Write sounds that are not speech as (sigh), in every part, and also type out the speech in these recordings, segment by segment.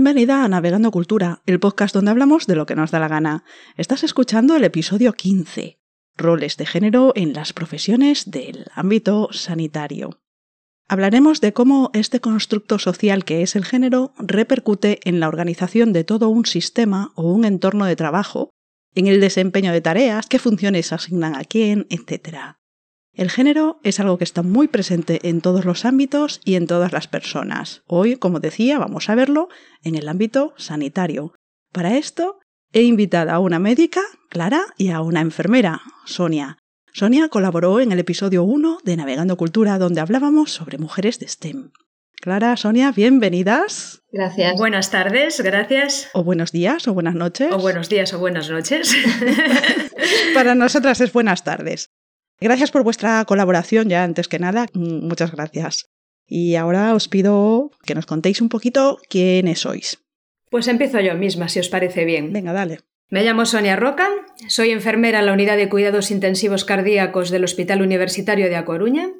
Bienvenida a Navegando Cultura, el podcast donde hablamos de lo que nos da la gana. Estás escuchando el episodio 15, roles de género en las profesiones del ámbito sanitario. Hablaremos de cómo este constructo social que es el género repercute en la organización de todo un sistema o un entorno de trabajo, en el desempeño de tareas, qué funciones asignan a quién, etc. El género es algo que está muy presente en todos los ámbitos y en todas las personas. Hoy, como decía, vamos a verlo en el ámbito sanitario. Para esto, he invitado a una médica, Clara, y a una enfermera, Sonia. Sonia colaboró en el episodio 1 de Navegando Cultura, donde hablábamos sobre mujeres de STEM. Clara, Sonia, bienvenidas. Gracias. Buenas tardes, gracias. O buenos días, o buenas noches. O buenos días, o buenas noches. (laughs) (laughs) Para nosotras es buenas tardes. Gracias por vuestra colaboración, ya antes que nada, mm, muchas gracias. Y ahora os pido que nos contéis un poquito quiénes sois. Pues empiezo yo misma, si os parece bien. Venga, dale. Me llamo Sonia Roca, soy enfermera en la unidad de cuidados intensivos cardíacos del Hospital Universitario de A Coruña.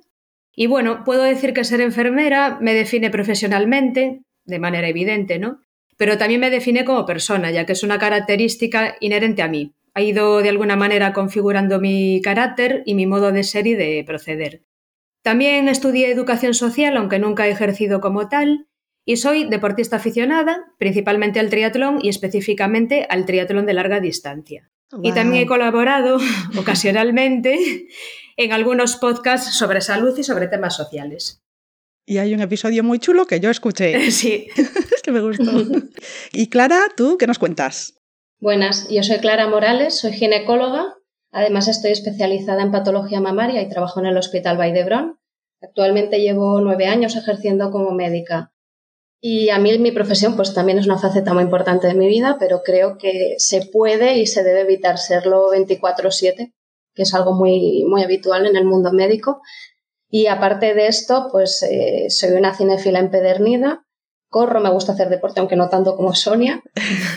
Y bueno, puedo decir que ser enfermera me define profesionalmente, de manera evidente, ¿no? Pero también me define como persona, ya que es una característica inherente a mí, ha ido de alguna manera configurando mi carácter y mi modo de ser y de proceder. También estudié educación social, aunque nunca he ejercido como tal, y soy deportista aficionada, principalmente al triatlón y específicamente al triatlón de larga distancia. Y también he colaborado (laughs) ocasionalmente en algunos podcasts sobre salud y sobre temas sociales. Y hay un episodio muy chulo que yo escuché. (laughs) Sí. (laughs) es que me gustó. y Clara, ¿tú qué nos cuentas? Buenas, yo soy Clara Morales, soy ginecóloga, además estoy especializada en patología mamaria y trabajo en el Hospital Valdebrón. Actualmente llevo nueve años ejerciendo como médica. Y a mí mi profesión pues también es una faceta muy importante de mi vida, pero creo que se puede y se debe evitar serlo 24/7, que es algo muy, muy habitual en el mundo médico. Y aparte de esto, pues eh, soy una cinéfila empedernida, corro, me gusta hacer deporte, aunque no tanto como Sonia.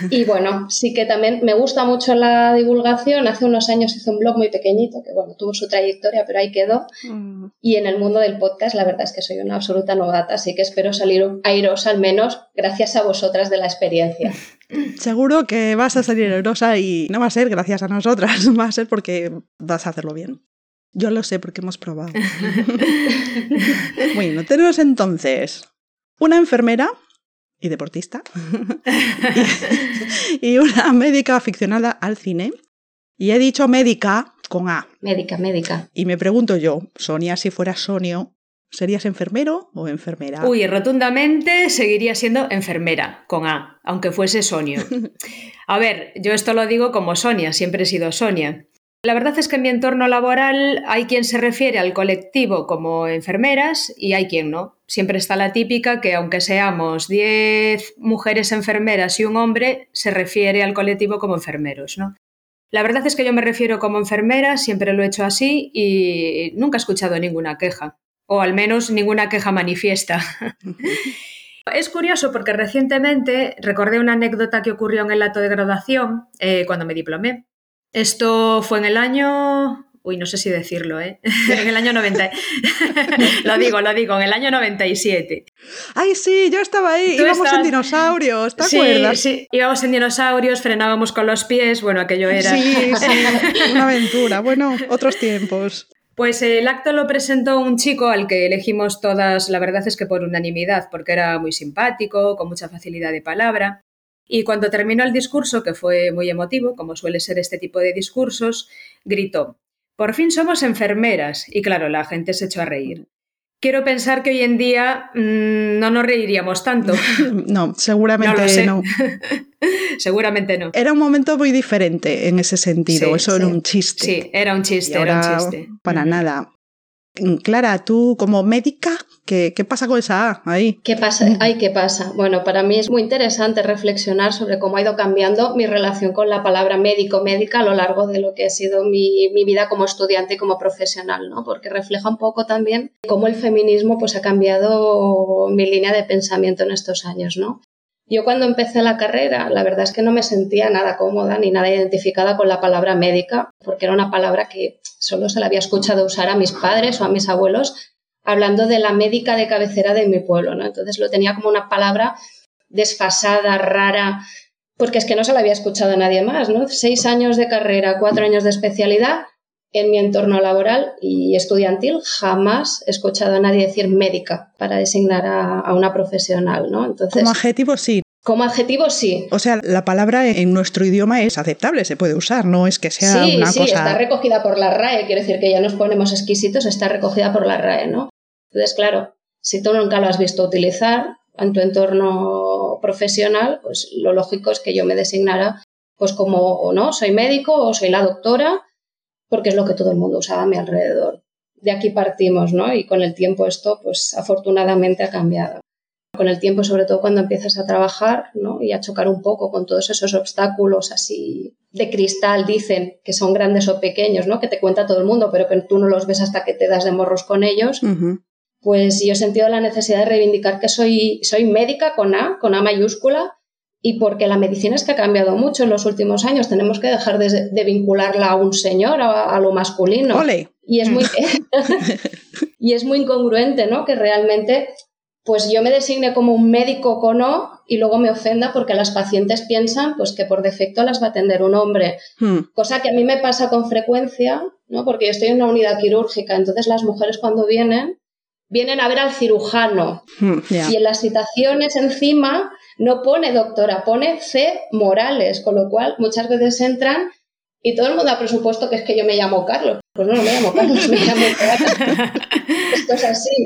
Y (laughs) bueno, sí que también me gusta mucho la divulgación. Hace unos años hice un blog muy pequeñito, que bueno, tuvo su trayectoria, pero ahí quedó. Mm. Y en el mundo del podcast, la verdad es que soy una absoluta novata, así que espero salir airosa al menos gracias a vosotras de la experiencia. (laughs) Seguro que vas a salir airosa y no va a ser gracias a nosotras, (laughs) va a ser porque vas a hacerlo bien. Yo lo sé porque hemos probado. bueno, tenemos entonces una enfermera y deportista (laughs) y, una médica aficionada al cine. Y he dicho médica con A. Médica, médica. Y me pregunto yo, Sonia, si fuera Sonio, ¿serías enfermero o enfermera? Uy, rotundamente seguiría siendo enfermera con A, aunque fuese Sonio. (laughs) A ver, yo esto lo digo como Sonia, siempre he sido Sonia. La verdad es que en mi entorno laboral hay quien se refiere al colectivo como enfermeras y hay quien no. Siempre está la típica que aunque seamos 10 mujeres enfermeras y un hombre, se refiere al colectivo como enfermeros. La verdad es que yo me refiero como enfermera, siempre lo he hecho así y nunca he escuchado ninguna queja, o al menos ninguna queja manifiesta. (laughs) Es curioso porque recientemente recordé una anécdota que ocurrió en el acto de graduación eh, cuando me diplomé. Esto fue en el año Uy, no sé si decirlo, ¿eh? (laughs) en el año 90. (laughs) lo digo, lo digo, en el año 97. Ay, sí, yo estaba ahí. Íbamos en dinosaurios, ¿te acuerdas? Sí, íbamos en dinosaurios, frenábamos con los pies. Bueno, aquello era. Sí, sí, (laughs) una aventura. Bueno, otros tiempos. Pues el acto lo presentó un chico al que elegimos todas, la verdad es que por unanimidad, porque era muy simpático, con mucha facilidad de palabra. Y cuando terminó el discurso, que fue muy emotivo, como suele ser este tipo de discursos, gritó, por fin somos enfermeras. Y claro, la gente se echó a reír. Quiero pensar que hoy en día mm, no nos reiríamos tanto. (laughs) No, seguramente no. (laughs) seguramente no. Era un momento muy diferente en ese sentido. Eso era un chiste. Sí, era un chiste, era un chiste. Para nada. Clara, tú como médica, ¿qué, ¿qué, pasa con esa A ahí? ¿Qué pasa? Ay, ¿qué pasa? Bueno, para mí es muy interesante reflexionar sobre cómo ha ido cambiando mi relación con la palabra médico-médica a lo largo de lo que ha sido mi, mi, vida como estudiante y como profesional, ¿no? Porque refleja un poco también cómo el feminismo pues, ha cambiado mi línea de pensamiento en estos años, ¿no? Yo cuando empecé la carrera, la verdad es que no me sentía nada cómoda ni nada identificada con la palabra médica, porque era una palabra que solo se la había escuchado usar a mis padres o a mis abuelos hablando de la médica de cabecera de mi pueblo, ¿no? Entonces lo tenía como una palabra desfasada, rara, porque es que no se la había escuchado a nadie más, ¿no? Seis años de carrera, cuatro años de especialidad en mi entorno laboral y estudiantil jamás he escuchado a nadie decir médica para designar a, una profesional, ¿no? Entonces, como adjetivo sí. Como adjetivo sí. O sea, la palabra en nuestro idioma es aceptable, se puede usar, no es que sea sí, una sí, está recogida por la RAE, quiere decir que ya nos ponemos exquisitos, está recogida por la RAE, ¿no? Entonces, claro, si tú nunca lo has visto utilizar en tu entorno profesional, pues lo lógico es que yo me designara pues como, no, soy médico o soy la doctora porque es lo que todo el mundo usaba a mi alrededor. De aquí partimos, ¿no? Y con el tiempo esto, pues afortunadamente ha cambiado. Con el tiempo, sobre todo cuando empiezas a trabajar, ¿no? Y a chocar un poco con todos esos obstáculos así de cristal, dicen, que son grandes o pequeños, ¿no? Que te cuenta todo el mundo, pero que tú no los ves hasta que te das de morros con ellos. Pues yo he sentido la necesidad de reivindicar que soy, soy médica con A, con A mayúscula, y porque la medicina es que ha cambiado mucho en los últimos años. Tenemos que dejar de, vincularla a un señor, a, lo masculino. Y es muy (laughs) (laughs) y es muy incongruente, ¿no? Que realmente pues yo me designe como un médico con O y luego me ofenda porque las pacientes piensan pues que por defecto las va a atender un hombre. Hmm. Cosa que a mí me pasa con frecuencia, ¿no? Porque yo estoy en una unidad quirúrgica, entonces las mujeres cuando vienen vienen a ver al cirujano. Hmm, y en las citaciones encima no pone doctora, pone C. Morales, con lo cual muchas veces entran y todo el mundo ha presupuesto que es que yo me llamo Carlos. Pues no, no me llamo Carlos, me llamo Carlos. (laughs) Esto es así.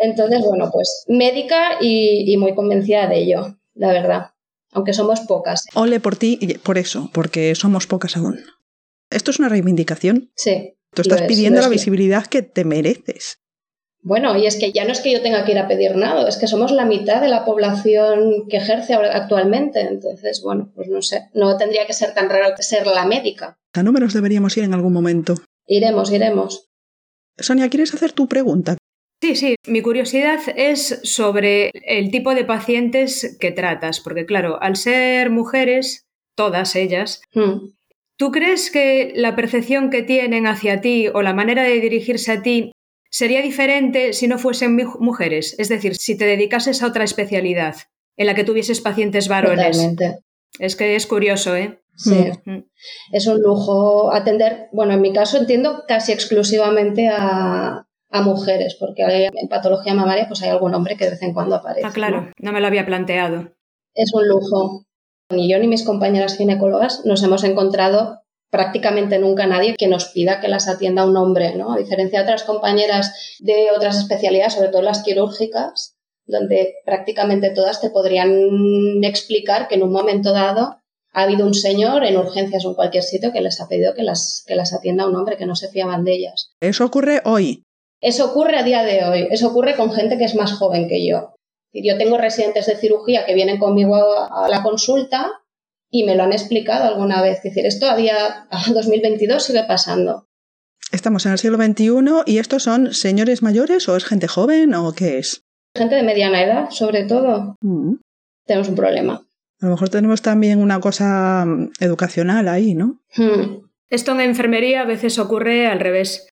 Entonces, bueno, pues médica y, muy convencida de ello, la verdad. Aunque somos pocas. Ole por ti y por eso, porque somos pocas aún. ¿Esto es una reivindicación? Sí. Tú estás pidiendo la visibilidad que te mereces. Bueno, y es que ya no es que yo tenga que ir a pedir nada, es que somos la mitad de la población que ejerce actualmente. Entonces, bueno, pues no sé, no tendría que ser tan raro ser la médica. ¿A números deberíamos ir en algún momento? Iremos, iremos. Sonia, ¿quieres hacer tu pregunta? Sí, sí, mi curiosidad es sobre el tipo de pacientes que tratas, porque claro, al ser mujeres, todas ellas, hmm. ¿tú crees que la percepción que tienen hacia ti o la manera de dirigirse a ti sería diferente si no fuesen mujeres, es decir, si te dedicases a otra especialidad en la que tuvieses pacientes varones. Totalmente. Es que es curioso, ¿eh? Sí, mm. es un lujo atender, bueno, en mi caso entiendo casi exclusivamente a, mujeres, porque en patología mamaria pues hay algún hombre que de vez en cuando aparece. Ah, claro, no me lo había planteado. Es un lujo. Ni yo ni mis compañeras ginecólogas nos hemos encontrado prácticamente nunca nadie que nos pida que las atienda un hombre, ¿no? A diferencia de otras compañeras de otras especialidades, sobre todo las quirúrgicas, donde prácticamente todas te podrían explicar que en un momento dado ha habido un señor en urgencias o en cualquier sitio que les ha pedido que las, que las atienda un hombre, que no se fiaban de ellas. Eso ocurre hoy. Eso ocurre a día de hoy. Eso ocurre con gente que es más joven que yo. Yo tengo residentes de cirugía que vienen conmigo a la consulta y me lo han explicado alguna vez. Es decir, esto a día 2022 sigue pasando. Estamos en el siglo XXI y estos son señores mayores o es gente joven o qué es? Gente de mediana edad, sobre todo. Mm. Tenemos un problema. A lo mejor tenemos también una cosa mm, educacional ahí, ¿no? Hmm. Esto en enfermería a veces ocurre al revés.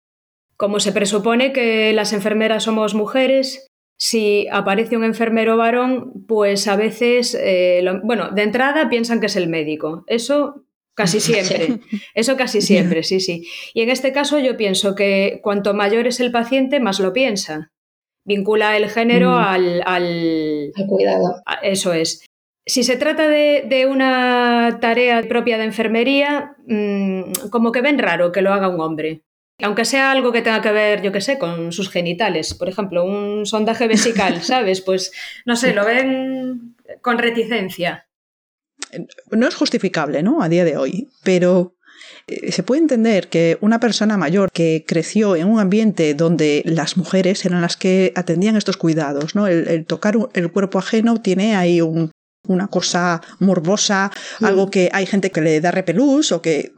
Como se presupone que las enfermeras somos mujeres, si aparece un enfermero varón, pues a veces, eh, bueno, de entrada piensan que es el médico. Eso casi (laughs) siempre. Eso casi siempre, sí, sí. Y en este caso yo pienso que cuanto mayor es el paciente, más lo piensa. Vincula el género mm. al, al, cuidado. eso es. Si se trata de, una tarea propia de enfermería, mm, como que ven raro que lo haga un hombre aunque sea algo que tenga que ver, yo qué sé, con sus genitales, por ejemplo, un sondaje vesical, (laughs) ¿sabes? Pues no sé, lo ven con reticencia. No es justificable, ¿no? A día de hoy, pero eh, se puede entender que una persona mayor que creció en un ambiente donde las mujeres eran las que atendían estos cuidados, ¿no? el tocar el cuerpo ajeno tiene ahí un, una cosa morbosa, mm. algo que hay gente que le da repelús o que...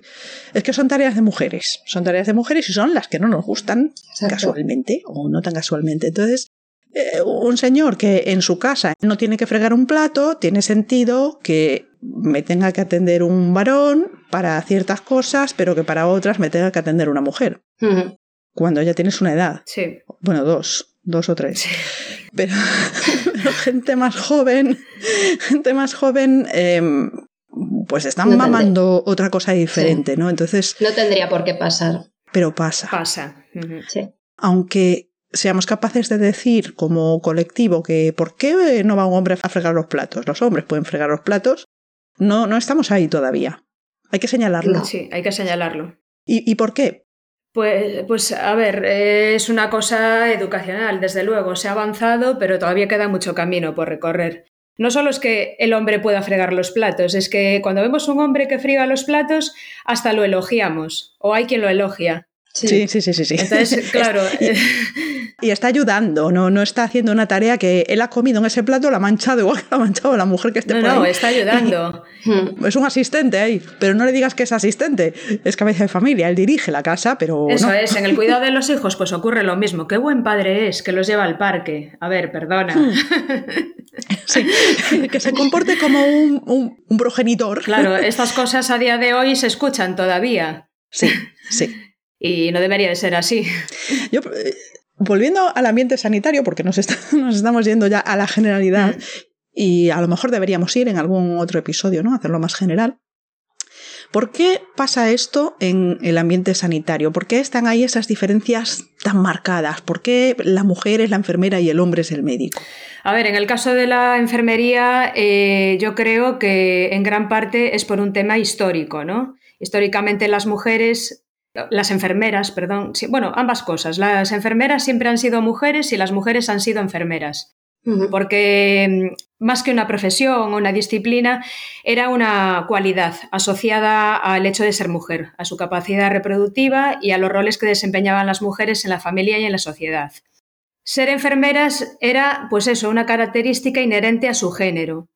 Es que son tareas de mujeres, son tareas de mujeres y son las que no nos gustan casualmente o no tan casualmente. Entonces, eh, un señor que en su casa no tiene que fregar un plato, tiene sentido que me tenga que atender un varón para ciertas cosas, pero que para otras me tenga que atender una mujer. Cuando ya tienes una edad. Sí. Bueno, dos, dos o tres. (laughs) pero, gente más joven, gente más joven, em, pues están mamando otra cosa diferente, ¿no? Entonces. No tendría por qué pasar. Pero pasa. Pasa. Sí. Aunque seamos capaces de decir como colectivo que ¿por qué no va un hombre a fregar los platos? Los hombres pueden fregar los platos. No, no estamos ahí todavía. Hay que señalarlo. Sí, hay que señalarlo. ¿Y, y por qué? Pues, pues a ver, es una cosa educacional, desde luego. Se ha avanzado, pero todavía queda mucho camino por recorrer. No solo es que el hombre pueda fregar los platos, es que cuando vemos un hombre que friga los platos, hasta lo elogiamos, o hay quien lo elogia. Sí, sí, sí, sí. sí. Entonces, (laughs) claro. y está ayudando, no, no está haciendo una tarea que él ha comido en ese plato, la ha manchado igual que la ha manchado la mujer que esté no, por No, está ayudando. es un asistente ahí, pero no le digas que es asistente, es cabeza de familia, él dirige la casa, pero. Eso no. es, en el cuidado de los hijos, pues ocurre lo mismo. Qué buen padre es que los lleva al parque. A ver, perdona. Hmm. (laughs) Sí, que se comporte como un, un, un progenitor. Claro, (laughs) estas cosas a día de hoy se escuchan todavía. Sí, sí. Y no debería de ser así. Yo, eh, volviendo al ambiente sanitario, porque nos, está, (laughs) nos, estamos yendo ya a la generalidad, y a lo mejor deberíamos ir en algún otro episodio, ¿no? Hacerlo más general. ¿Por qué pasa esto en el ambiente sanitario? ¿Por qué están ahí esas diferencias tan marcadas? ¿Por qué la mujer es la enfermera y el hombre es el médico? A ver, en el caso de la enfermería, eh, yo creo que en gran parte es por un tema histórico, ¿no? Históricamente las mujeres las enfermeras, perdón, bueno, ambas cosas. Las enfermeras siempre han sido mujeres y las mujeres han sido enfermeras. Porque más que una profesión o una disciplina, era una cualidad asociada al hecho de ser mujer, a su capacidad reproductiva y a los roles que desempeñaban las mujeres en la familia y en la sociedad. Ser enfermeras era, pues eso, una característica inherente a su género.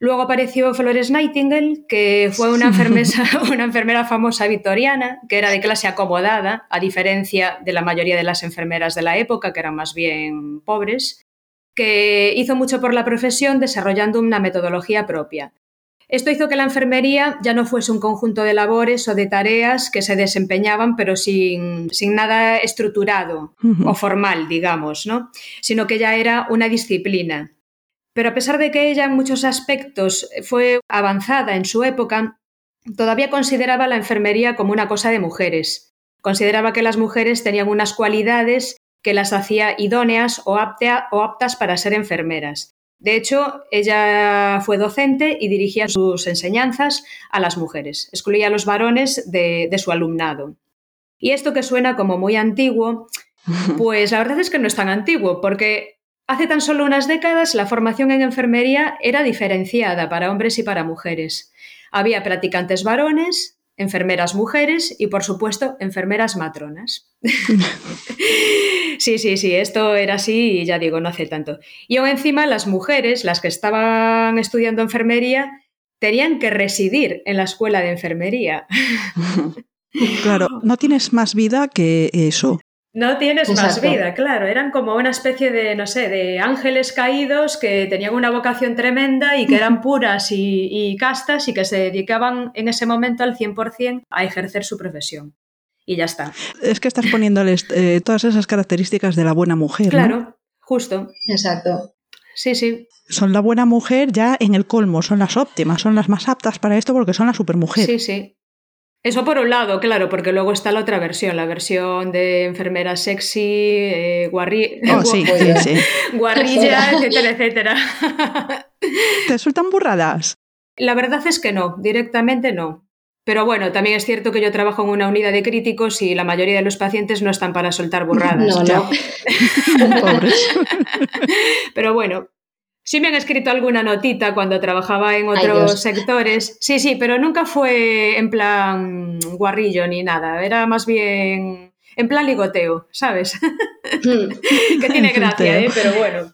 Luego apareció Flores Nightingale, que fue una, (laughs) una, enfermera famosa victoriana, que era de clase acomodada, a diferencia de la mayoría de las enfermeras de la época, que eran más bien pobres, que hizo mucho por la profesión desarrollando una metodología propia. Esto hizo que la enfermería ya no fuese un conjunto de labores o de tareas que se desempeñaban, pero sin, sin nada estructurado uh -huh. o formal, digamos, ¿no? sino que ya era una disciplina. Pero a pesar de que ella en muchos aspectos fue avanzada en su época, todavía consideraba la enfermería como una cosa de mujeres. Consideraba que las mujeres tenían unas cualidades que las hacía idóneas o, aptea, o aptas para ser enfermeras. De hecho, ella fue docente y dirigía sus enseñanzas a las mujeres, excluía a los varones de, de su alumnado. Y esto que suena como muy antiguo, (laughs) pues la verdad es que no es tan antiguo, porque Hace tan solo unas décadas la formación en enfermería era diferenciada para hombres y para mujeres. Había practicantes varones, enfermeras mujeres y, por supuesto, enfermeras matronas. (laughs) sí, sí, sí, esto era así y ya digo, no hace tanto. Y aún encima las mujeres, las que estaban estudiando enfermería, tenían que residir en la escuela de enfermería. (laughs) Claro, no tienes más vida que eso. No tienes Exacto. más vida, claro. Eran como una especie de, no sé, de ángeles caídos que tenían una vocación tremenda y que eran (laughs) puras y, y castas y que se dedicaban en ese momento al 100% a ejercer su profesión. Y ya está. Es que estás poniéndoles eh, todas esas características de la buena mujer. Claro, ¿no? justo. Exacto. Sí, sí. Son la buena mujer ya en el colmo, son las óptimas, son las más aptas para esto porque son la supermujer. Sí, sí. Eso por un lado, claro, porque luego está la otra versión, la versión de enfermera sexy, eh, guarri oh, (laughs) sí, sí, sí. guarrilla, (laughs) etcétera, etcétera. ¿Te resultan burradas? La verdad es que no, directamente no. Pero bueno, también es cierto que yo trabajo en una unidad de críticos y la mayoría de los pacientes no están para soltar burradas. No, no. (laughs) Pobres. Pero bueno, Sí me han escrito alguna notita cuando trabajaba en otros Ay, sectores. Sí, sí, pero nunca fue en plan guarrillo ni nada. Era más bien en plan ligoteo, ¿sabes? (laughs) que tiene (laughs) gracia, ¿eh? Pero bueno. bueno.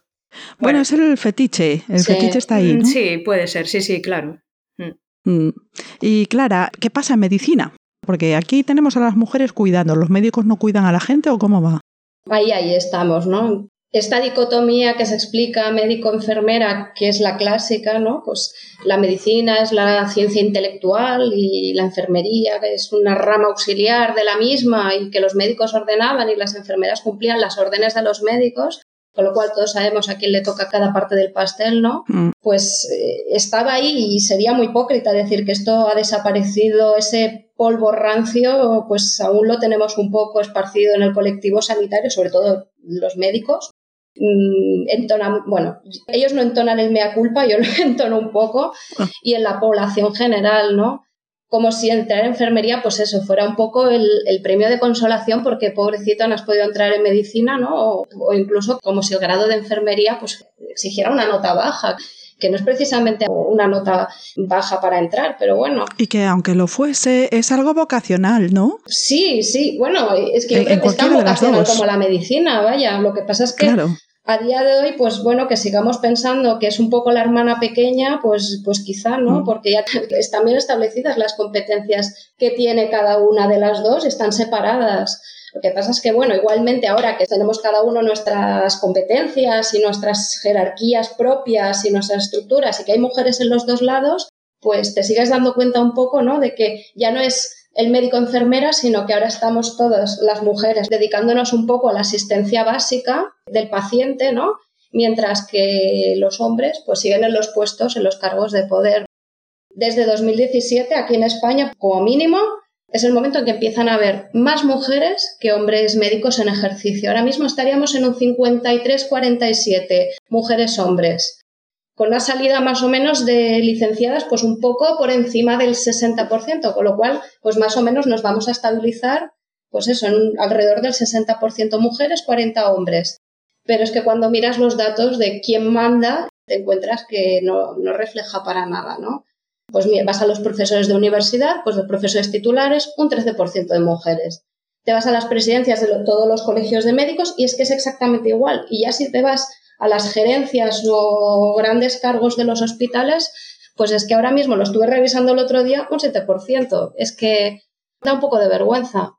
Bueno, es el fetiche. El Sí. fetiche está ahí. ¿no? Sí, puede ser, sí, sí, claro. Mm. Mm. Y Clara, ¿qué pasa en medicina? Porque aquí tenemos a las mujeres cuidando. ¿Los médicos no cuidan a la gente o cómo va? Ahí, ahí estamos, ¿no? Esta dicotomía que se explica médico-enfermera, que es la clásica, ¿no? Pues la medicina es la ciencia intelectual y la enfermería es una rama auxiliar de la misma y que los médicos ordenaban y las enfermeras cumplían las órdenes de los médicos. con lo cual todos sabemos a quién le toca cada parte del pastel, ¿no? Mm. Pues eh, estaba ahí y sería muy hipócrita decir que esto ha desaparecido, ese polvo rancio, pues aún lo tenemos un poco esparcido en el colectivo sanitario, sobre todo los médicos. Mm, entonan, bueno, ellos no entonan el mea culpa, yo lo (laughs) entono un poco, ah. y en la población general, ¿no? como si entrar en enfermería, pues eso, fuera un poco el, premio de consolación porque pobrecito no has podido entrar en medicina, ¿no? O, incluso como si el grado de enfermería pues exigiera una nota baja que no es precisamente una nota baja para entrar, pero bueno. Y que aunque lo fuese, es algo vocacional, ¿no? Sí, sí, bueno, es que yo creo que es tan vocacional como la medicina, vaya, lo que pasa es que claro a día de hoy, pues bueno, que sigamos pensando que es un poco la hermana pequeña, pues, pues quizá, ¿no? Mm. Porque ya (laughs) están bien establecidas las competencias que tiene cada una de las dos, están separadas. Lo que pasa es que, bueno, igualmente ahora que tenemos cada uno nuestras competencias y nuestras jerarquías propias y nuestras estructuras y que hay mujeres en los dos lados, pues te sigues dando cuenta un poco, ¿no? De que ya no es el médico enfermera, sino que ahora estamos todas las mujeres dedicándonos un poco a la asistencia básica del paciente, ¿no? Mientras que los hombres pues siguen en los puestos, en los cargos de poder. Desde 2017, aquí en España, como mínimo, es el momento en que empiezan a haber más mujeres que hombres médicos en ejercicio. Ahora mismo estaríamos en un 53-47 mujeres-hombres con una salida más o menos de licenciadas pues un poco por encima del 60%, con lo cual pues más o menos nos vamos a estabilizar pues eso, en alrededor del 60% mujeres, 40 hombres. Pero es que cuando miras los datos de quién manda, te encuentras que no, no refleja para nada, ¿no? Pues vas a los profesores de universidad, pues los profesores titulares, un 13% de mujeres. Te vas a las presidencias de todos los colegios de médicos y es que es exactamente igual. Y ya si te vas a las gerencias o grandes cargos de los hospitales, pues es que ahora mismo lo estuve revisando el otro día, un 7%. Es que da un poco de vergüenza.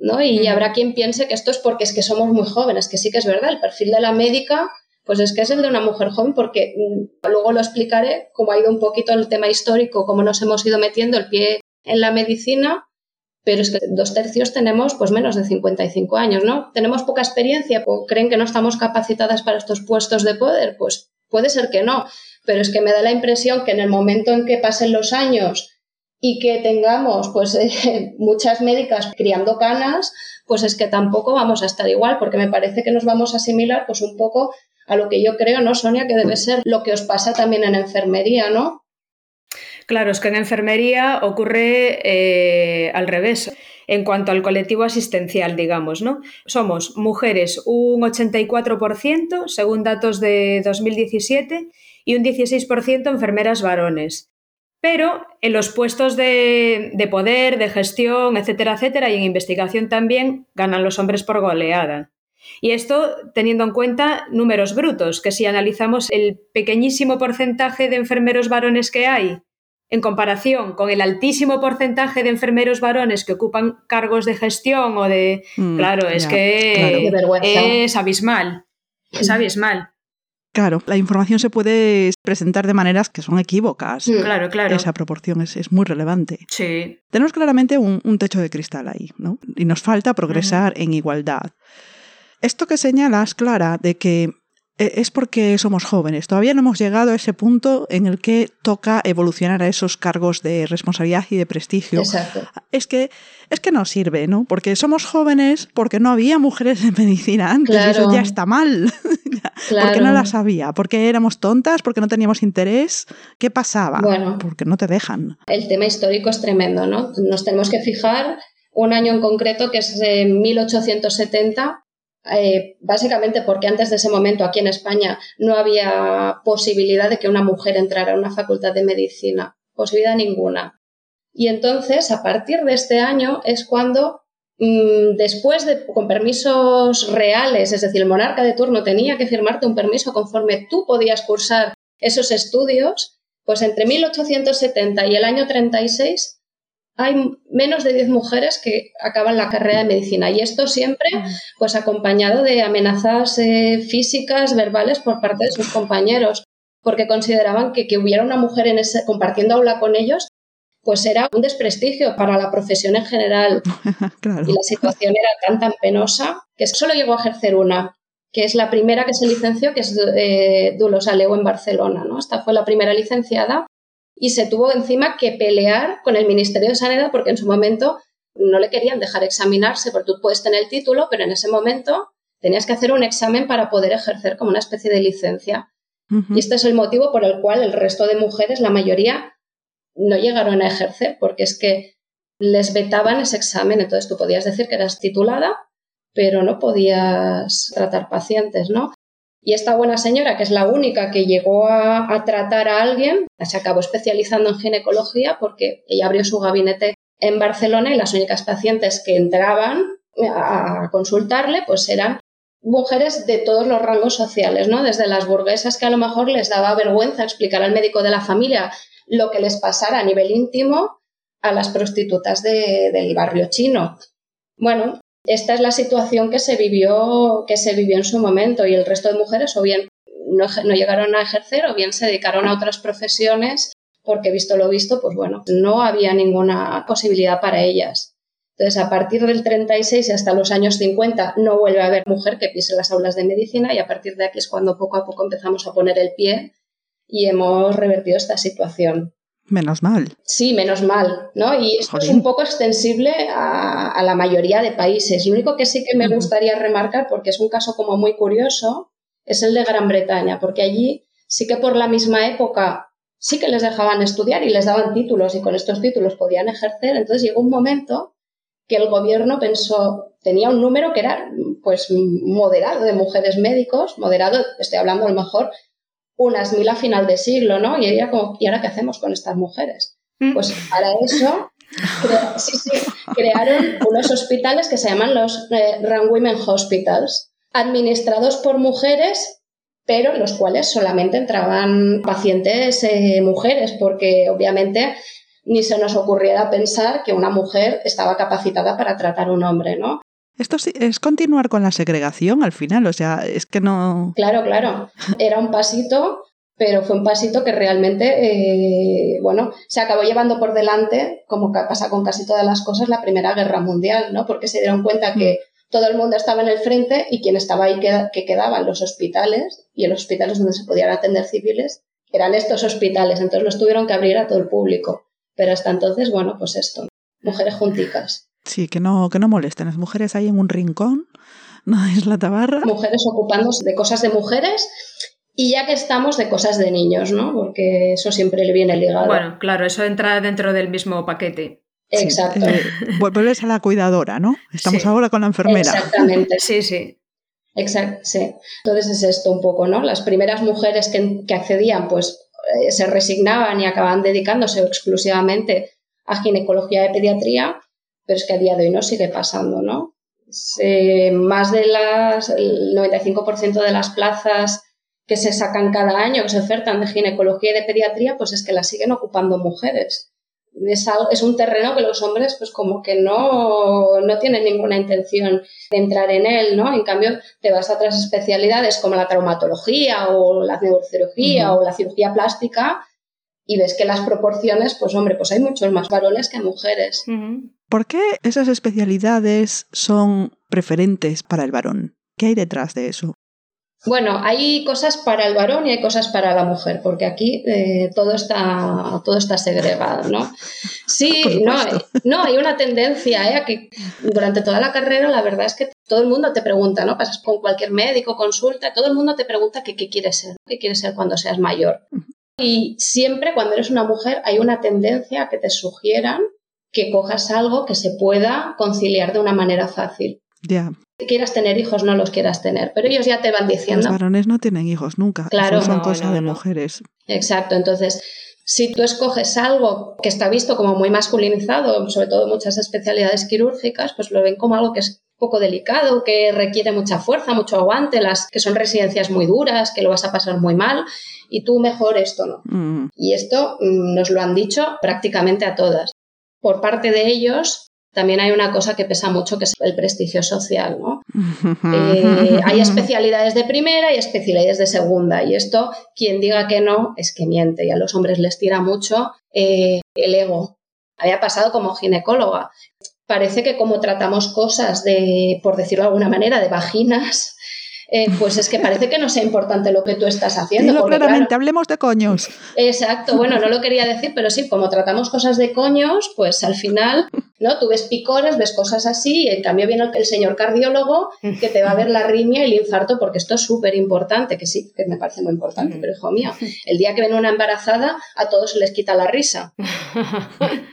¿no? Y habrá quien piense que esto es porque es que somos muy jóvenes, que sí que es verdad, el perfil de la médica, pues es que es el de una mujer joven, porque mm, luego lo explicaré, cómo ha ido un poquito el tema histórico, cómo nos hemos ido metiendo el pie en la medicina, pero es que dos tercios tenemos pues menos de 55 años, ¿no? Tenemos poca experiencia, creen que no estamos capacitadas para estos puestos de poder, pues puede ser que no, pero es que me da la impresión que en el momento en que pasen los años y que tengamos pues (laughs) muchas médicas criando canas, pues es que tampoco vamos a estar igual, porque me parece que nos vamos a asimilar pues un poco a lo que yo creo, ¿no, Sonia? Que debe ser lo que os pasa también en enfermería, ¿no? Claro, es que en enfermería ocurre eh, al revés. En cuanto al colectivo asistencial, digamos, ¿no? Somos mujeres un 84%, según datos de 2017, y un 16% enfermeras varones. Pero en los puestos de, de, poder, de gestión, etcétera, etcétera, y en investigación también, ganan los hombres por goleada. Y esto teniendo en cuenta números brutos, que si analizamos el pequeñísimo porcentaje de enfermeros varones que hay en comparación con el altísimo porcentaje de enfermeros varones que ocupan cargos de gestión o de... Mm, claro, es que es abismal. Es abismal. Claro, la información se puede presentar de maneras que son equívocas. Mm. Claro, claro. Esa proporción es, muy relevante. Sí. Tenemos claramente un, techo de cristal ahí, ¿no? Y nos falta progresar en igualdad. Esto que señalas, Clara, de que e, es porque somos jóvenes. Todavía no hemos llegado a ese punto en el que toca evolucionar a esos cargos de responsabilidad y de prestigio. Exacto. Es que, es que no sirve, ¿no? Porque somos jóvenes, porque no había mujeres en medicina antes, eso ya está mal. (laughs) Porque no las había, porque éramos tontas, porque no teníamos interés. ¿Qué pasaba? Bueno, porque no te dejan. El tema histórico es tremendo, ¿no? Nos tenemos que fijar un año en concreto que es de 1870 eh, básicamente porque antes de ese momento aquí en España no había posibilidad de que una mujer entrara a una facultad de medicina, posibilidad ninguna. Y entonces, a partir de este año es cuando, mm, después de, con permisos reales, es decir, el monarca de turno tenía que firmarte un permiso conforme tú podías cursar esos estudios, pues entre 1870 y el año 36 hay menos de 10 mujeres que acaban la carrera de medicina y esto siempre pues acompañado de amenazas eh, físicas, verbales por parte de sus compañeros, porque consideraban que que hubiera una mujer en ese, compartiendo aula con ellos pues era un desprestigio para la profesión en general. (laughs) Y la situación era tan tan penosa que solo llegó a ejercer una que es la primera que se licenció, que es eh, Dulos Aleu en Barcelona. ¿no? Esta fue la primera licenciada y se tuvo encima que pelear con el Ministerio de Sanidad porque en su momento no le querían dejar examinarse, porque tú puedes tener el título, pero en ese momento tenías que hacer un examen para poder ejercer como una especie de licencia. Y este es el motivo por el cual el resto de mujeres, la mayoría, no llegaron a ejercer, porque es que les vetaban ese examen. Entonces tú podías decir que eras titulada, pero no podías tratar pacientes, ¿no? Y esta buena señora, que es la única que llegó a, tratar a alguien, se acabó especializando en ginecología porque ella abrió su gabinete en Barcelona y las únicas pacientes que entraban a consultarle pues eran mujeres de todos los rangos sociales, ¿no? Desde las burguesas que a lo mejor les daba vergüenza explicar al médico de la familia lo que les pasara a nivel íntimo a las prostitutas del barrio chino. Bueno, esta es la situación que se vivió, que se vivió en su momento y el resto de mujeres o bien no, no llegaron a ejercer o bien se dedicaron a otras profesiones porque visto lo visto, pues bueno, no había ninguna posibilidad para ellas. Entonces, a partir del 36 y hasta los años 50 no vuelve a haber mujer que pise las aulas de medicina y a partir de aquí es cuando poco a poco empezamos a poner el pie y hemos revertido esta situación. Menos mal. Sí, menos mal, ¿no? Y esto es un poco extensible a, a, la mayoría de países. Lo único que sí que me gustaría remarcar, porque es un caso como muy curioso, es el de Gran Bretaña, porque allí sí que por la misma época sí que les dejaban estudiar y les daban títulos y con estos títulos podían ejercer. Entonces llegó un momento que el gobierno pensó, tenía un número que era pues moderado de mujeres médicos, moderado, estoy hablando a lo mejor unas mil a final de siglo, ¿no? Y era como, ¿y ahora qué hacemos con estas mujeres? Mm. Pues para eso sí, sí, crearon unos hospitales que se llaman los eh, Run Women Hospitals, administrados por mujeres pero en los cuales solamente entraban pacientes eh, mujeres, porque obviamente ni se nos ocurriera pensar que una mujer estaba capacitada para tratar a un hombre, ¿no? Esto sí, es continuar con la segregación al final, o sea, es que no. Claro, claro. Era un pasito, pero fue un pasito que realmente, eh, bueno, se acabó llevando por delante, como pasa con casi todas las cosas, la Primera Guerra Mundial, ¿no? Porque se dieron cuenta que todo el mundo estaba en el frente y quien estaba ahí que, quedaban los hospitales y en los hospitales donde se podían atender civiles eran estos hospitales, entonces los tuvieron que abrir a todo el público. Pero hasta entonces, bueno, pues esto, mujeres junticas. Sí, que no, que no molesten, las mujeres ahí en un rincón, (laughs) no es la tabarra. Mujeres ocupándose de cosas de mujeres y ya que estamos de cosas de niños, ¿no? Porque eso siempre le viene ligado. Bueno, claro, eso entra dentro del mismo paquete. Exacto. Eh, (laughs) vuelves a la cuidadora, ¿no? Estamos ahora con la enfermera. Exactamente. (laughs) Sí, sí. Exacto, sí. Entonces es esto un poco, ¿no? Las primeras mujeres que, que accedían, pues eh, se resignaban y acababan dedicándose exclusivamente a ginecología de pediatría, pero es que a día de hoy no sigue pasando, ¿no? más de las, el 95% de las plazas que se sacan cada año, que se ofertan de ginecología y de pediatría, pues es que las siguen ocupando mujeres es, es, un terreno que los hombres pues como que no, no tienen ninguna intención de entrar en él, ¿no? En cambio, te vas a otras especialidades como la traumatología o la neurocirugía o la cirugía plástica y ves que las proporciones, pues hombre, pues hay muchos más varones que mujeres. ¿Por qué esas especialidades son preferentes para el varón? ¿Qué hay detrás de eso? Bueno, hay cosas para el varón y hay cosas para la mujer, porque aquí eh, todo, está, todo está segregado, ¿no? Sí, (laughs) no, no, hay una tendencia ¿eh? que durante toda la carrera la verdad es que todo el mundo te pregunta, ¿no? Pasas con cualquier médico, consulta, todo el mundo te pregunta qué quieres ser, qué quieres ser cuando seas mayor. Y siempre cuando eres una mujer hay una tendencia a que te sugieran que cojas algo que se pueda conciliar de una manera fácil. Ya quieras tener hijos, no los quieras tener, pero ellos ya te van diciendo. Los varones no tienen hijos nunca. Claro. son cosas de mujeres. Exacto. Entonces, si tú escoges algo que está visto como muy masculinizado, sobre todo muchas especialidades quirúrgicas, pues lo ven como algo que es poco delicado, que requiere mucha fuerza, mucho aguante, las que son residencias muy duras, que lo vas a pasar muy mal, y tú mejor esto no. Mm. Y esto mm, nos lo han dicho prácticamente a todas. Por parte de ellos, también hay una cosa que pesa mucho, que es el prestigio social, ¿no? Eh, hay (laughs) especialidades de primera y especialidades de segunda, y esto, quien diga que no, es que miente, y a los hombres les tira mucho eh, el ego. Había pasado como ginecóloga. Parece que como tratamos cosas de, por decirlo de alguna manera, de vaginas, eh, pues es que parece que no sea importante lo que tú estás haciendo. Dilo claramente, hablemos de coños. Exacto, bueno, no lo quería decir, pero sí, como tratamos cosas de coños, pues al final, ¿no? Tú ves picores, ves cosas así, y en cambio viene el señor cardiólogo que te va a ver la arritmia y el infarto, porque esto es súper importante, que sí, que me parece muy importante, pero hijo mío, el día que ven una embarazada, a todos se les quita la risa. (laughs)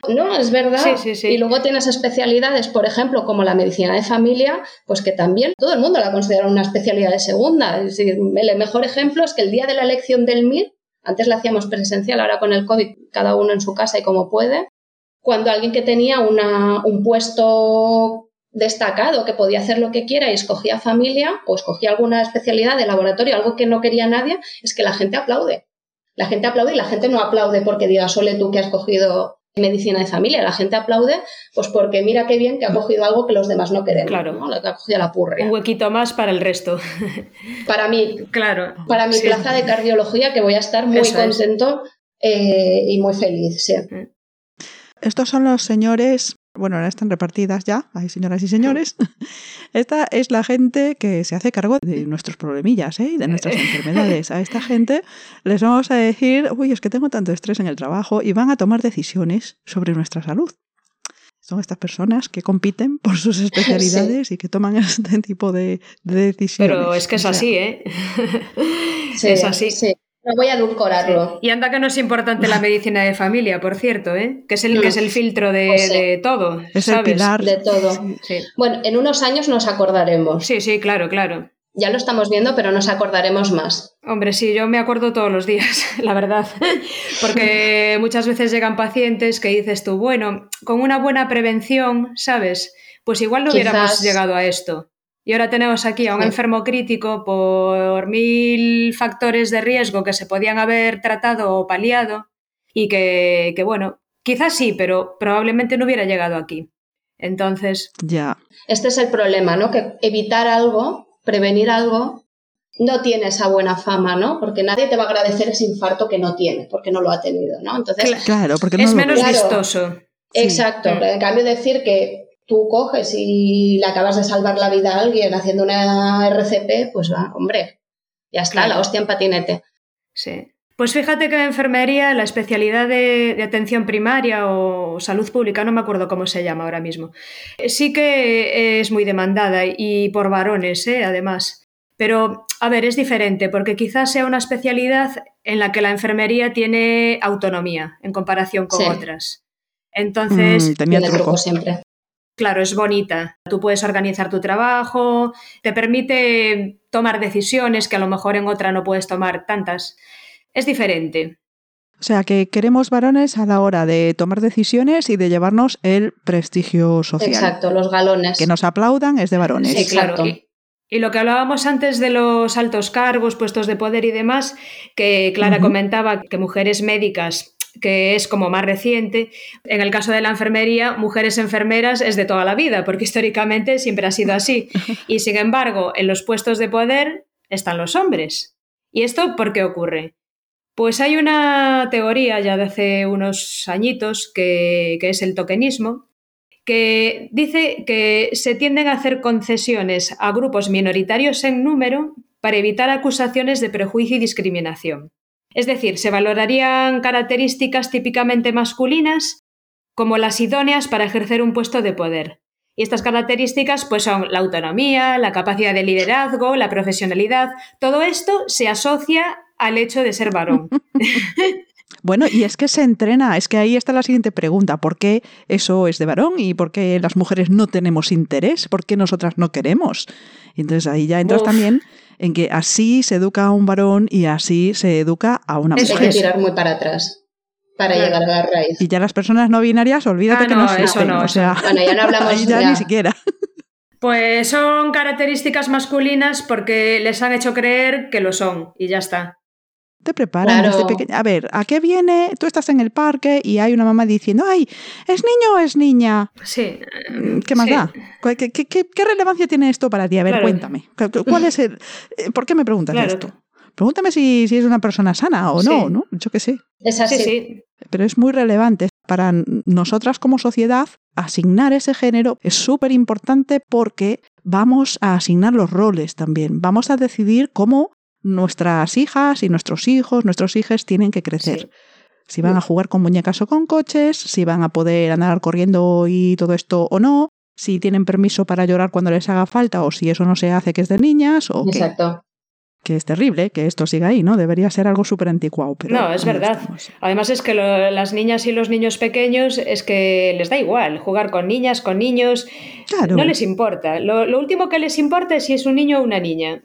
No, es verdad. Y luego tienes especialidades, por ejemplo, como la medicina de familia, pues que también todo el mundo la considera una especialidad de segunda. Es decir, el mejor ejemplo es que el día de la elección del MIR, antes la hacíamos presencial, ahora con el COVID, cada uno en su casa y como puede, cuando alguien que tenía una, un puesto destacado, que podía hacer lo que quiera y escogía familia o escogía alguna especialidad de laboratorio, algo que no quería nadie, es que la gente aplaude. La gente aplaude y la gente no aplaude porque diga, sole tú que has cogido medicina de familia. La gente aplaude, pues porque mira qué bien que ha cogido algo que los demás no queremos. Claro. ¿no? Que ha cogido la purria. Un huequito más para el resto. (laughs) Para mí. Claro. Para mi plaza de cardiología, que voy a estar muy contento eh, y muy feliz. Sí. Estos son los señores bueno, ahora están repartidas ya, hay señoras y señores. (laughs) Esta es la gente que se hace cargo de nuestros problemillas ¿eh? y de nuestras enfermedades. A esta gente les vamos a decir, uy, es que tengo tanto estrés en el trabajo y van a tomar decisiones sobre nuestra salud. Son estas personas que compiten por sus (laughs) especialidades y que toman este tipo de, decisiones. Pero es que es así, ¿eh? (laughs) es así. Sí. No voy a edulcorarlo. Y anda que no es importante la medicina de familia, por cierto, ¿eh? que, es el, que es el filtro de, pues todo. Es el pilar. De todo. Bueno, en unos años nos acordaremos. Sí, sí, claro, claro. Ya lo estamos viendo, pero nos acordaremos más. Hombre, sí, yo me acuerdo todos los días, (laughs) la verdad. (laughs) Porque muchas veces llegan pacientes que dices tú, bueno, con una buena prevención, ¿sabes? Pues igual no hubiéramos llegado a esto. Y ahora tenemos aquí a un enfermo crítico por mil factores de riesgo que se podían haber tratado o paliado y que, bueno, quizás sí, pero probablemente no hubiera llegado aquí. Entonces. Ya. Este es el problema, ¿no? Que evitar algo, prevenir algo, no tiene esa buena fama, ¿no? Porque nadie te va a agradecer ese infarto que no tiene, porque no lo ha tenido, ¿no? Entonces. Claro, porque no es menos vistoso. Exacto. En cambio, decir que tú coges y le acabas de salvar la vida a alguien haciendo una RCP, pues va, hombre, ya está, la hostia en patinete. Sí. Pues fíjate que en enfermería, la especialidad de, atención primaria o salud pública, no me acuerdo cómo se llama ahora mismo, sí que es muy demandada y por varones, ¿eh? además. Pero, a ver, es diferente porque quizás sea una especialidad en la que la enfermería tiene autonomía en comparación con otras. Entonces, mm, tenía truco siempre claro, es bonita. Tú puedes organizar tu trabajo, te permite tomar decisiones que a lo mejor en otra no puedes tomar tantas. Es diferente. O sea, que queremos varones a la hora de tomar decisiones y de llevarnos el prestigio social. Exacto, los galones. Que nos aplaudan es de varones. Sí, claro. Y, lo que hablábamos antes de los altos cargos, puestos de poder y demás, que Clara comentaba que mujeres médicas que es como más reciente. En el caso de la enfermería, mujeres enfermeras es de toda la vida, porque históricamente siempre ha sido así. (laughs) Y sin embargo, en los puestos de poder están los hombres. ¿Y esto por qué ocurre? Pues hay una teoría ya de hace unos añitos que, que es el tokenismo, que dice que se tienden a hacer concesiones a grupos minoritarios en número para evitar acusaciones de prejuicio y discriminación. Es decir, se valorarían características típicamente masculinas como las idóneas para ejercer un puesto de poder. Y estas características pues son la autonomía, la capacidad de liderazgo, la profesionalidad. Todo esto se asocia al hecho de ser varón. (laughs) Bueno, y es que se entrena, es que ahí está la siguiente pregunta, ¿por qué eso es de varón y por qué las mujeres no tenemos interés? ¿Por qué nosotras no queremos? Y entonces ahí ya entras también en que así se educa a un varón y así se educa a una mujer. Hay que tirar muy para atrás para llegar a la raíz. Y ya las personas no binarias, olvídate ah, que no, no eso no. O sea, bueno, ya no (laughs) hablamos ya ni siquiera. Pues son características masculinas porque les han hecho creer que lo son y ya está te preparan desde pequeña. A ver, ¿a qué viene? Tú estás en el parque y hay una mamá diciendo, ay, ¿es niño o es niña? Sí. Mm, ¿Qué más da? ¿Qué, relevancia tiene esto para ti? A ver, cuéntame. ¿Cuál es el, eh, ¿Por qué me preguntas esto? Pregúntame si, es una persona sana o no, ¿no? Yo qué sé. Es así. Sí, Pero es muy relevante. Para nosotras como sociedad, asignar ese género es súper importante porque vamos a asignar los roles también. Vamos a decidir cómo nuestras hijas y nuestros hijos, nuestros hijos tienen que crecer. Si van a jugar con muñecas o con coches, si van a poder andar corriendo y todo esto o no, si tienen permiso para llorar cuando les haga falta o si eso no se hace que es de niñas o Exacto. Que, es terrible que esto siga ahí, ¿no? Debería ser algo súper anticuado. no, es verdad. Además es que las niñas y los niños pequeños es que les da igual jugar con niñas, con niños. Claro. No les importa. Lo, lo último que les importa es si es un niño o una niña.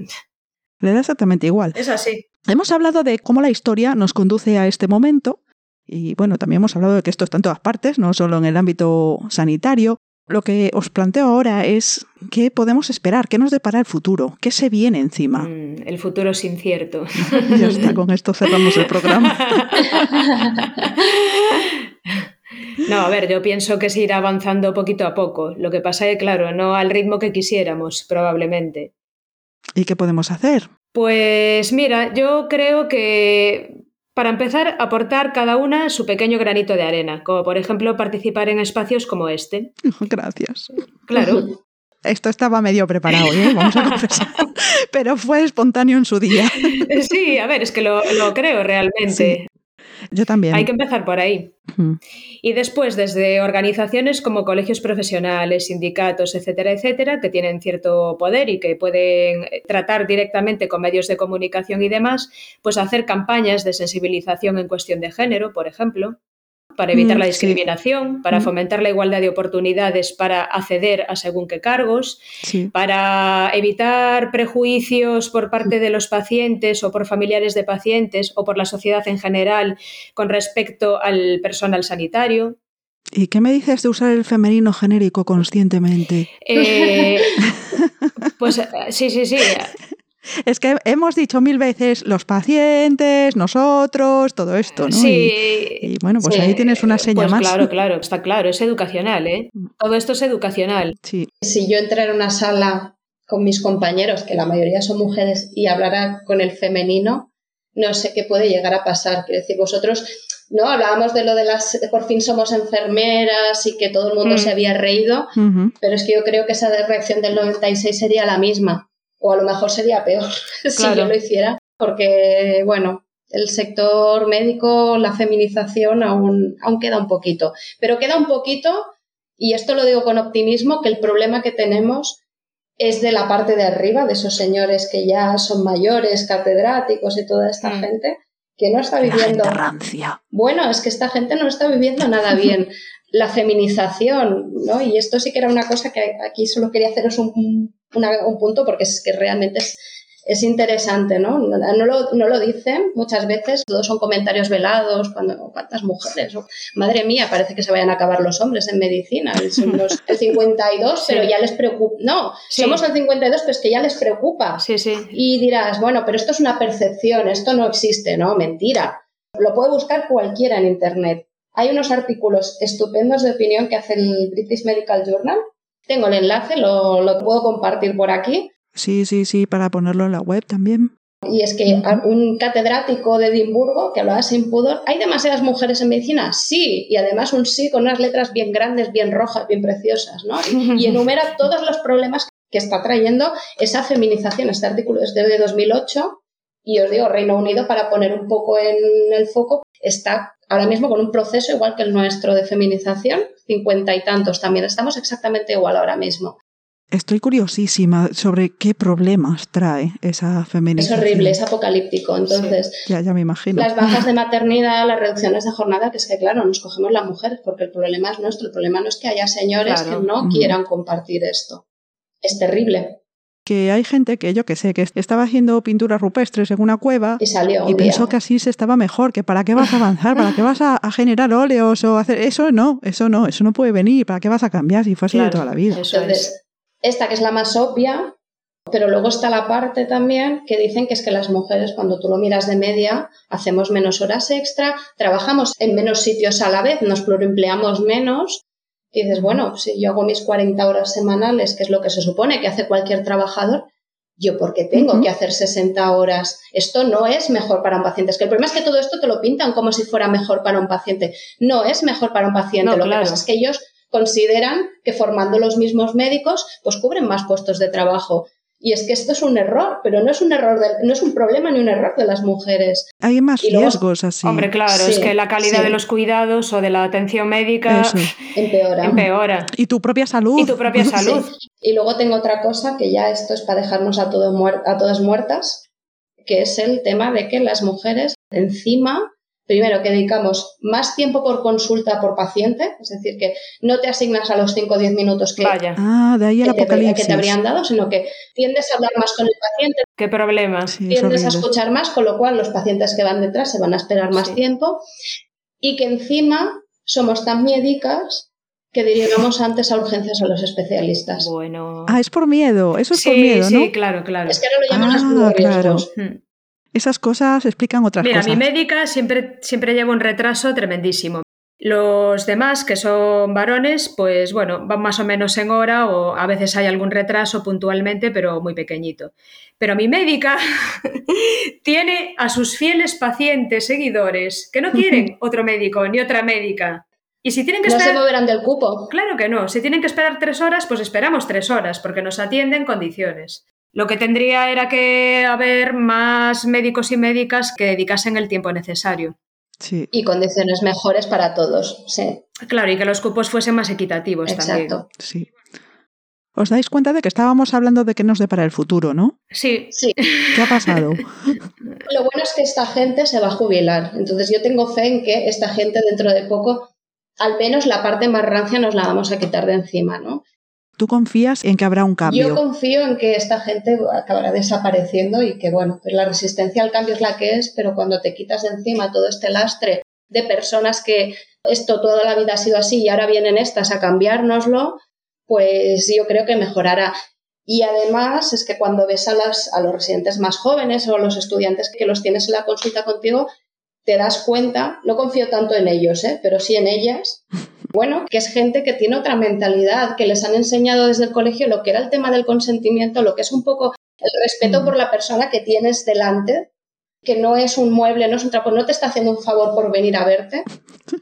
Le da exactamente igual. Es así. Hemos hablado de cómo la historia nos conduce a este momento. Y bueno, también hemos hablado de que esto está en todas partes, no solo en el ámbito sanitario, lo que os planteo ahora es qué podemos esperar, qué nos depara el futuro, qué se viene encima. Mm, el futuro es incierto. (laughs) ya está, con esto cerramos el programa. (laughs) No, a ver, yo pienso que se irá avanzando poquito a poco. Lo que pasa es, claro, no al ritmo que quisiéramos, probablemente. ¿Y qué podemos hacer? Pues mira, yo creo que para empezar, aportar cada una su pequeño granito de arena, como por ejemplo participar en espacios como este. (laughs) Gracias. Claro. (laughs) Esto estaba medio preparado, ¿eh? vamos a confesar. (laughs) Pero fue espontáneo en su día. Sí, a ver, es que lo, creo realmente. Yo también. Hay que empezar por ahí. Y después, desde organizaciones como colegios profesionales, sindicatos, etcétera, etcétera, que tienen cierto poder y que pueden tratar directamente con medios de comunicación y demás, pues hacer campañas de sensibilización en cuestión de género, por ejemplo, para evitar mm, la discriminación, para mm. fomentar la igualdad de oportunidades para acceder a según qué cargos, para evitar prejuicios por parte de los pacientes o por familiares de pacientes o por la sociedad en general con respecto al personal sanitario. ¿Y qué me dices de usar el femenino genérico conscientemente? Eh, (laughs) pues sí, sí, sí. Es que hemos dicho mil veces los pacientes, nosotros, todo esto, ¿no? Sí. Y, bueno, pues ahí tienes una seña pues más. Claro, (laughs) claro, está claro, es educacional, ¿eh? Mm. Todo esto es educacional. Sí. Si yo entrara en una sala con mis compañeros, que la mayoría son mujeres, y hablara con el femenino, no sé qué puede llegar a pasar. Quiero decir, vosotros, ¿no? Hablábamos de lo de las, por fin somos enfermeras y que todo el mundo mm. se había reído, pero es que yo creo que esa reacción del 96 sería la misma o a lo mejor sería peor (laughs) si yo lo hiciera, porque, bueno, el sector médico, la feminización aún, aún queda un poquito, pero queda un poquito, y esto lo digo con optimismo, que el problema que tenemos es de la parte de arriba, de esos señores que ya son mayores, catedráticos y toda esta mm. gente, que no está viviendo. Bueno, es que esta gente no está viviendo nada (laughs) bien. La feminización, ¿no? Y esto sí que era una cosa que aquí solo quería haceros un, un punto porque es que realmente es, es interesante, ¿no? No, lo, no, lo, dicen muchas veces, todos son comentarios velados, cuando, ¿cuántas mujeres? Madre mía, parece que se vayan a acabar los hombres en medicina, somos el (laughs) 52, pero ya les preocupa, no, somos el 52, pero es que ya les preocupa. Sí, sí. Y dirás, bueno, pero esto es una percepción, esto no existe, ¿no? Mentira. Lo puede buscar cualquiera en Internet. Hay unos artículos estupendos de opinión que hace el British Medical Journal tengo el enlace, lo, lo puedo compartir por aquí. Sí, sí, sí, para ponerlo en la web también. Y es que un catedrático de Edimburgo que hablaba sin pudor, ¿hay demasiadas mujeres en medicina? Sí, y además un sí con unas letras bien grandes, bien rojas, bien preciosas, ¿no? Y, enumera todos los problemas que está trayendo esa feminización. Este artículo es de 2008 y os digo, Reino Unido, para poner un poco en el foco, está ahora mismo con un proceso igual que el nuestro de feminización, cincuenta y tantos también, estamos exactamente igual ahora mismo. Estoy curiosísima sobre qué problemas trae esa feminización. Es horrible, es apocalíptico. Entonces, ya, ya me imagino. Las bajas de (laughs) maternidad, las reducciones de jornada, que es que, claro, nos cogemos las mujeres, porque el problema es nuestro. El problema no es que haya señores que no quieran compartir esto. Es terrible que hay gente que yo que sé, que estaba haciendo pinturas rupestres en una cueva y, salió y pensó que así se estaba mejor, que para qué vas a avanzar, para qué vas a, generar óleos o hacer eso no, eso no, eso no puede venir, para qué vas a cambiar si fue así de toda la vida. Entonces, esta que es la más obvia, pero luego está la parte también que dicen que es que las mujeres, cuando tú lo miras de media, hacemos menos horas extra, trabajamos en menos sitios a la vez, nos pluriempleamos menos y dices, bueno, si yo hago mis 40 horas semanales, que es lo que se supone que hace cualquier trabajador, yo porque tengo que hacer 60 horas. Esto no es mejor para un paciente. Es que el problema es que todo esto te lo pintan como si fuera mejor para un paciente. No es mejor para un paciente. lo que pasa es que ellos consideran que formando los mismos médicos, pues cubren más puestos de trabajo. Y es que esto es un error, pero no es un error, no es un problema ni un error de las mujeres. Hay más riesgos así. Hombre, claro, es que la calidad de los cuidados o de la atención médica empeora. empeora. Y tu propia salud. Y tu propia (laughs) salud. Y luego tengo otra cosa que ya esto es para dejarnos a, todo a todas muertas, que es el tema de que las mujeres encima primero, que dedicamos más tiempo por consulta por paciente, es decir, que no te asignas a los 5 o 10 minutos que, Ah, de ahí el que, te, que, te, habrían dado, sino que tiendes a hablar más con el paciente. ¿Qué problema? tiendes a escuchar más, con lo cual los pacientes que van detrás se van a esperar más tiempo y que encima somos tan médicas que diríamos antes a urgencias a los especialistas. Bueno. Ah, es por miedo, eso es por miedo, ¿no? Sí, claro, claro. Es que ahora lo llaman ah, claro. Hmm. Esas cosas explican otras cosas. Mira, mi médica siempre, siempre lleva un retraso tremendísimo. Los demás, que son varones, pues bueno, van más o menos en hora o a veces hay algún retraso puntualmente, pero muy pequeñito. Pero mi médica (laughs) tiene a sus fieles pacientes, seguidores, que no quieren (laughs) otro médico ni otra médica. Y si tienen que no esperar... se moverán del cupo. Claro que no. Si tienen que esperar tres horas, pues esperamos tres horas, porque nos atienden en condiciones. Lo que tendría era que haber más médicos y médicas que dedicasen el tiempo necesario. Sí. Y condiciones mejores para todos, sí. Claro, y que los cupos fuesen más equitativos Exacto. Sí. ¿Os dais cuenta de que estábamos hablando de qué nos depara el futuro, no? Sí. sí. ¿Qué ha pasado? (laughs) Lo bueno es que esta gente se va a jubilar. Entonces yo tengo fe en que esta gente dentro de poco, al menos la parte más rancia nos la vamos a quitar de encima, ¿no? ¿Tú confías en que habrá un cambio? Yo confío en que esta gente acabará desapareciendo y que, bueno, pues la resistencia al cambio es la que es, pero cuando te quitas de encima todo este lastre de personas que esto toda la vida ha sido así y ahora vienen estas a cambiárnoslo, pues yo creo que mejorará. Y además es que cuando ves a, las, a los residentes más jóvenes o los estudiantes que los tienes en la consulta contigo, te das cuenta, no confío tanto en ellos, ¿eh? pero sí en ellas, bueno, que es gente que tiene otra mentalidad, que les han enseñado desde el colegio lo que era el tema del consentimiento, lo que es un poco el respeto mm. por la persona que tienes delante, que no es un mueble, no es un trapo, no te está haciendo un favor por venir a verte.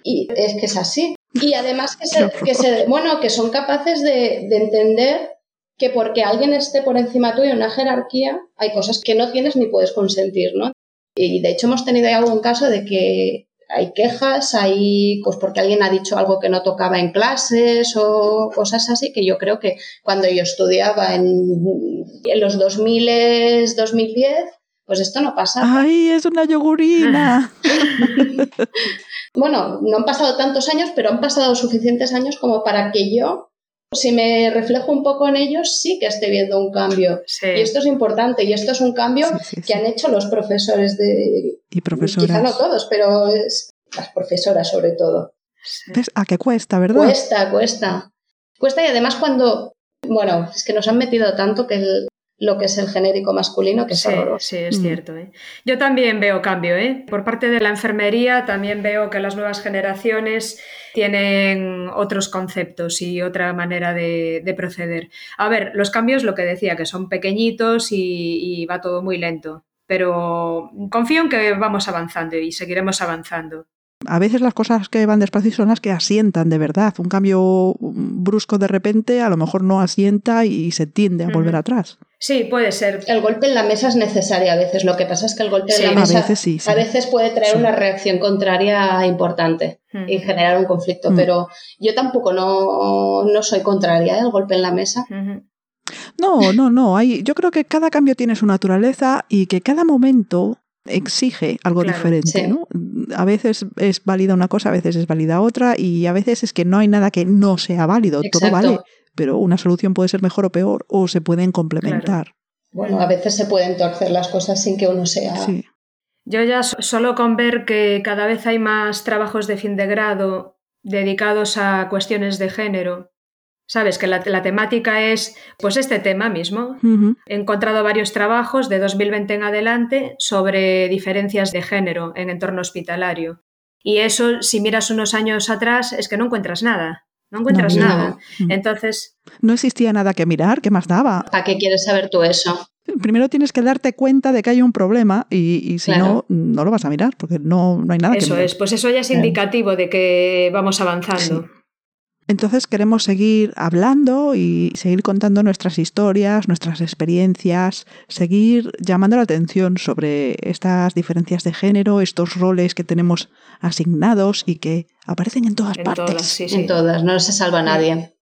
Y es que es así. Y además que, se, que, se, bueno, que son capaces de, de entender que porque alguien esté por encima tuyo en una jerarquía, hay cosas que no tienes ni puedes consentir, ¿no? Y de hecho hemos tenido algún caso de que hay quejas, hay pues porque alguien ha dicho algo que no tocaba en clases o cosas así, que yo creo que cuando yo estudiaba en, en los 2000, 2010, pues esto no pasa. ¡Ay, es una yogurina! (laughs) (laughs) bueno, no han pasado tantos años, pero han pasado suficientes años como para que yo si me reflejo un poco en ellos, sí que estoy viendo un cambio. Y esto es importante. Y esto es un cambio que han hecho los profesores de... Y profesoras. Quizá no todos, pero es las profesoras sobre todo. ¿Ves? A qué cuesta, ¿verdad? Cuesta, cuesta. Cuesta y además cuando... Bueno, es que nos han metido tanto que el, lo que es el genérico masculino, que es sí, Sí, es mm. cierto. ¿eh? Yo también veo cambio. ¿eh? Por parte de la enfermería también veo que las nuevas generaciones tienen otros conceptos y otra manera de, proceder. A ver, los cambios, lo que decía, que son pequeñitos y, y va todo muy lento. Pero confío en que vamos avanzando y seguiremos avanzando. A veces las cosas que van despacio son las que asientan de verdad. Un cambio brusco de repente a lo mejor no asienta y se tiende a volver atrás. Sí, puede ser. El golpe en la mesa es necesario a veces. Lo que pasa es que el golpe en la mesa a veces, puede traer una reacción contraria importante y generar un conflicto. Mm. Pero yo tampoco no, no soy contraria al ¿eh? golpe en la mesa. No, no, no. Hay, yo creo que cada cambio tiene su naturaleza y que cada momento exige algo diferente, ¿no? A veces es válida una cosa, a veces es válida otra y a veces es que no hay nada que no sea válido, todo vale, pero una solución puede ser mejor o peor o se pueden complementar. Bueno, a veces se pueden torcer las cosas sin que uno sea... Yo ya solo con ver que cada vez hay más trabajos de fin de grado dedicados a cuestiones de género, Sabes que la, temática es pues este tema mismo. He encontrado varios trabajos de 2020 en adelante sobre diferencias de género en entorno hospitalario. Y eso, si miras unos años atrás, es que no encuentras nada. No encuentras nada. Entonces. No existía nada que mirar, ¿qué más daba? ¿Para qué quieres saber tú eso? Primero tienes que darte cuenta de que hay un problema y, si no, no lo vas a mirar porque no, no hay nada eso que mirar. es, pues eso ya es indicativo de que vamos avanzando. Entonces queremos seguir hablando y seguir contando nuestras historias, nuestras experiencias, seguir llamando la atención sobre estas diferencias de género, estos roles que tenemos asignados y que aparecen en todas partes. En todas, no se salva nadie.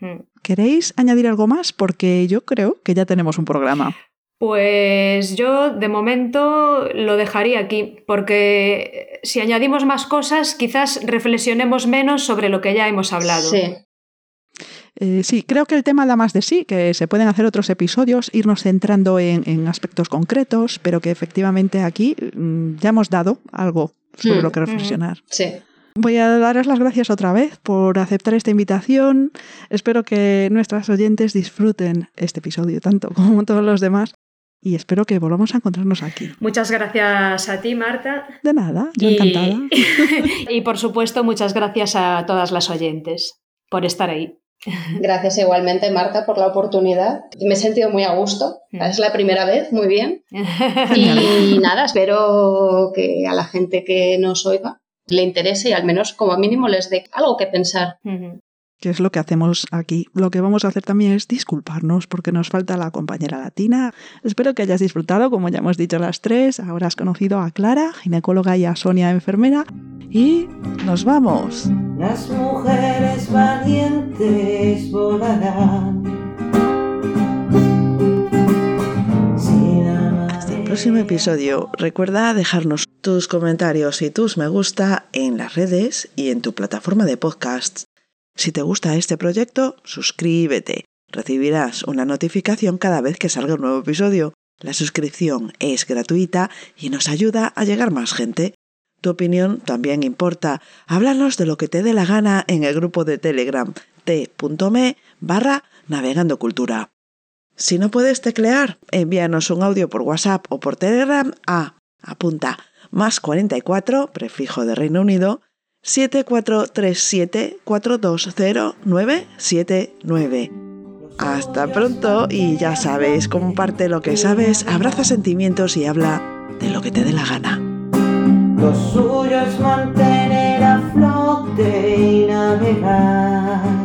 Mm. ¿Queréis añadir algo más? Porque yo creo que ya tenemos un programa. Pues yo de momento lo dejaría aquí, porque si añadimos más cosas, quizás reflexionemos menos sobre lo que ya hemos hablado. Sí. Eh, sí, creo que el tema da más de sí, que se pueden hacer otros episodios, irnos centrando en, aspectos concretos, pero que efectivamente aquí mm, ya hemos dado algo sobre mm. lo que reflexionar. Sí. Voy a daros las gracias otra vez por aceptar esta invitación. Espero que nuestras oyentes disfruten este episodio tanto como todos los demás y espero que volvamos a encontrarnos aquí. Muchas gracias a ti, Marta. De nada, yo encantada. (laughs) y por supuesto, muchas gracias a todas las oyentes por estar ahí. Gracias igualmente, Marta, por la oportunidad. Me he sentido muy a gusto. Mm. Es la primera vez, muy bien. (laughs) Y nada, espero que a la gente que nos oiga le interese y al menos como mínimo les dé algo que pensar que es lo que hacemos aquí. Lo que vamos a hacer también es disculparnos porque nos falta la compañera latina. Espero que hayas disfrutado, como ya hemos dicho las tres. Ahora has conocido a Clara, ginecóloga, y a Sonia, enfermera. Y nos vamos. Las mujeres valientes volarán. Hasta el próximo episodio. Recuerda dejarnos tus comentarios y tus me gusta en las redes y en tu plataforma de podcasts si te gusta este proyecto, suscríbete. Recibirás una notificación cada vez que salga un nuevo episodio. La suscripción es gratuita y nos ayuda a llegar más gente. Tu opinión también importa. Háblanos de lo que te dé la gana en el grupo de Telegram t.me barra navegando cultura. Si no puedes teclear, envíanos un audio por WhatsApp o por Telegram a apunta más 44, prefijo de Reino Unido, 7437-420-979. Hasta pronto y ya sabes, comparte lo que sabes, abraza sentimientos y habla de lo que te dé la gana. Lo suyo es mantener a flote y navegar.